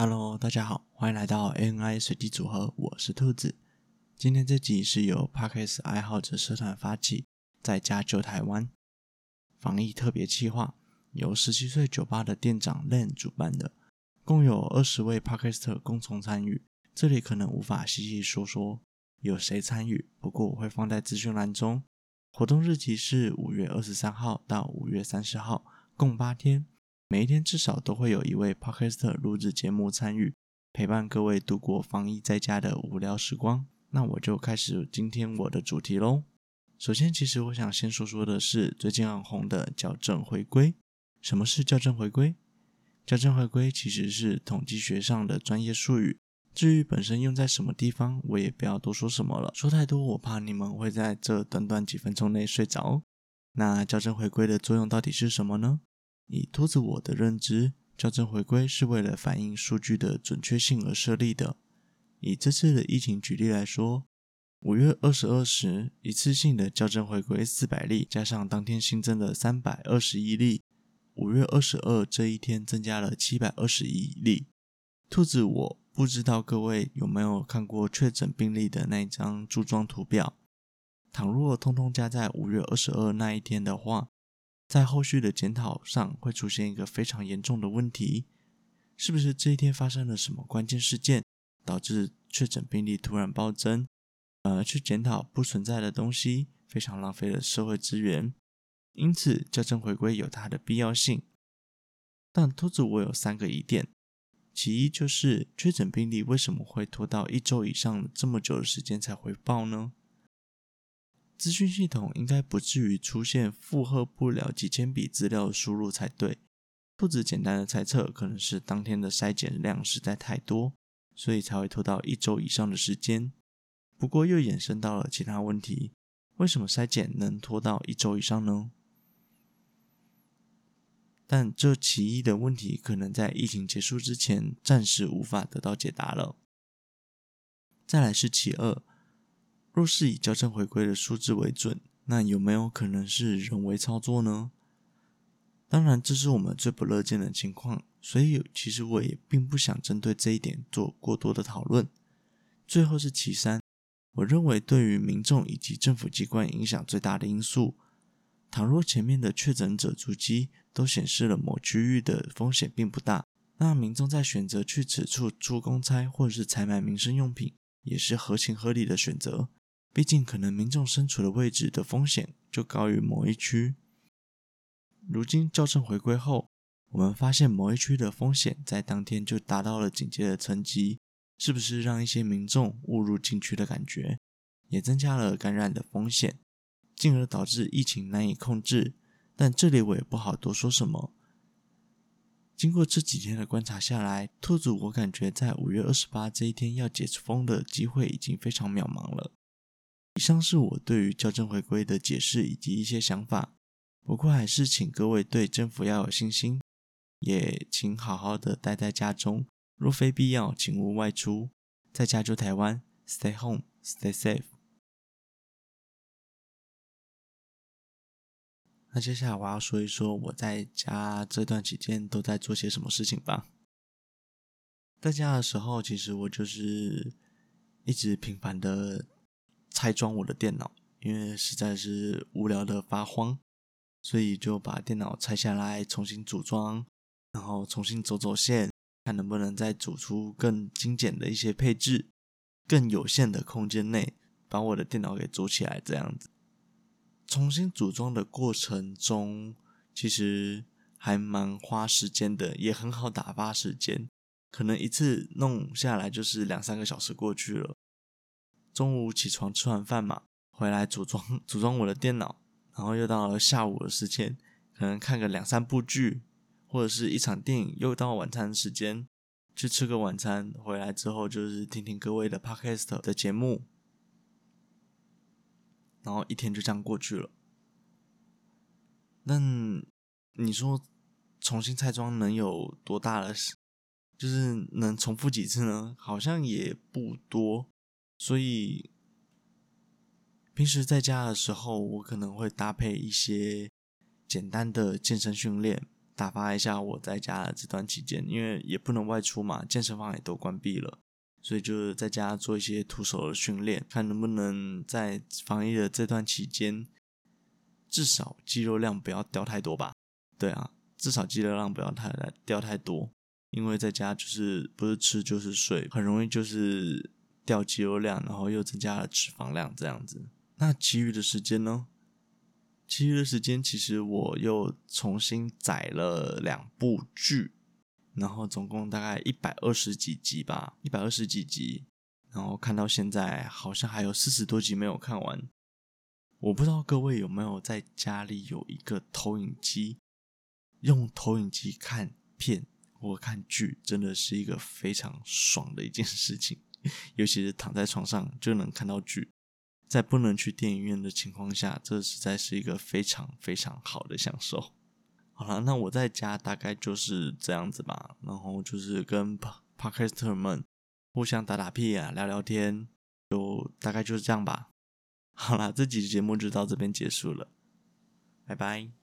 Hello，大家好，欢迎来到 ANI 随机组合，我是兔子。今天这集是由 Podcast 爱好者社团发起，在家救台湾防疫特别计划，由十七岁酒吧的店长 Len 主办的，共有二十位 Podcaster 共同参与。这里可能无法细细说说有谁参与，不过我会放在资讯栏中。活动日期是五月二十三号到五月三十号，共八天。每一天至少都会有一位 Podcaster 录制节目参与，陪伴各位度过防疫在家的无聊时光。那我就开始今天我的主题喽。首先，其实我想先说说的是最近很红的校正回归。什么是校正回归？校正回归其实是统计学上的专业术语。至于本身用在什么地方，我也不要多说什么了。说太多，我怕你们会在这短短几分钟内睡着。那校正回归的作用到底是什么呢？以兔子我的认知，校正回归是为了反映数据的准确性而设立的。以这次的疫情举例来说，五月二十二时一次性的校正回归四百例，加上当天新增的三百二十一例，五月二十二这一天增加了七百二十一例。兔子我不知道各位有没有看过确诊病例的那一张柱状图表，倘若通通加在五月二十二那一天的话，在后续的检讨上会出现一个非常严重的问题，是不是这一天发生了什么关键事件，导致确诊病例突然暴增？呃，去检讨不存在的东西，非常浪费了社会资源。因此，校正回归有它的必要性。但兔子我有三个疑点，其一就是确诊病例为什么会拖到一周以上这么久的时间才回报呢？资讯系统应该不至于出现负荷不了几千笔资料输入才对。兔子简单的猜测，可能是当天的筛检量实在太多，所以才会拖到一周以上的时间。不过又衍生到了其他问题：为什么筛检能拖到一周以上呢？但这其一的问题，可能在疫情结束之前暂时无法得到解答了。再来是其二。若是以矫正回归的数字为准，那有没有可能是人为操作呢？当然，这是我们最不乐见的情况，所以其实我也并不想针对这一点做过多的讨论。最后是其三，我认为对于民众以及政府机关影响最大的因素，倘若前面的确诊者足迹都显示了某区域的风险并不大，那民众在选择去此处出公差或者是采买民生用品，也是合情合理的选择。毕竟，可能民众身处的位置的风险就高于某一区。如今校正回归后，我们发现某一区的风险在当天就达到了警戒的层级，是不是让一些民众误入禁区的感觉，也增加了感染的风险，进而导致疫情难以控制？但这里我也不好多说什么。经过这几天的观察下来，兔子我感觉在五月二十八这一天要解除封的机会已经非常渺茫了。以上是我对于校正回归的解释以及一些想法，不过还是请各位对政府要有信心，也请好好的待在家中，若非必要，请勿外出，在家就台湾，Stay home, stay safe。那接下来我要说一说我在家这段期间都在做些什么事情吧。在家的时候，其实我就是一直频繁的。拆装我的电脑，因为实在是无聊的发慌，所以就把电脑拆下来重新组装，然后重新走走线，看能不能再组出更精简的一些配置，更有限的空间内把我的电脑给组起来。这样子，重新组装的过程中，其实还蛮花时间的，也很好打发时间，可能一次弄下来就是两三个小时过去了。中午起床吃完饭嘛，回来组装 组装我的电脑，然后又到了下午的时间，可能看个两三部剧，或者是一场电影，又到晚餐时间，去吃个晚餐，回来之后就是听听各位的 podcast 的节目，然后一天就这样过去了。那你说重新拆装能有多大的？就是能重复几次呢？好像也不多。所以，平时在家的时候，我可能会搭配一些简单的健身训练，打发一下我在家的这段期间，因为也不能外出嘛，健身房也都关闭了，所以就是在家做一些徒手的训练，看能不能在防疫的这段期间，至少肌肉量不要掉太多吧。对啊，至少肌肉量不要太掉太多，因为在家就是不是吃就是睡，很容易就是掉肌肉量，然后又增加了脂肪量这样子。那其余的时间呢？其余的时间，其实我又重新载了两部剧，然后总共大概一百二十几集吧，一百二十几集，然后看到现在好像还有四十多集没有看完。我不知道各位有没有在家里有一个投影机，用投影机看片或看剧，真的是一个非常爽的一件事情，尤其是躺在床上就能看到剧。在不能去电影院的情况下，这实在是一个非常非常好的享受。好了，那我在家大概就是这样子吧，然后就是跟 Podcaster 们互相打打屁啊，聊聊天，就大概就是这样吧。好了，这集节目就到这边结束了，拜拜。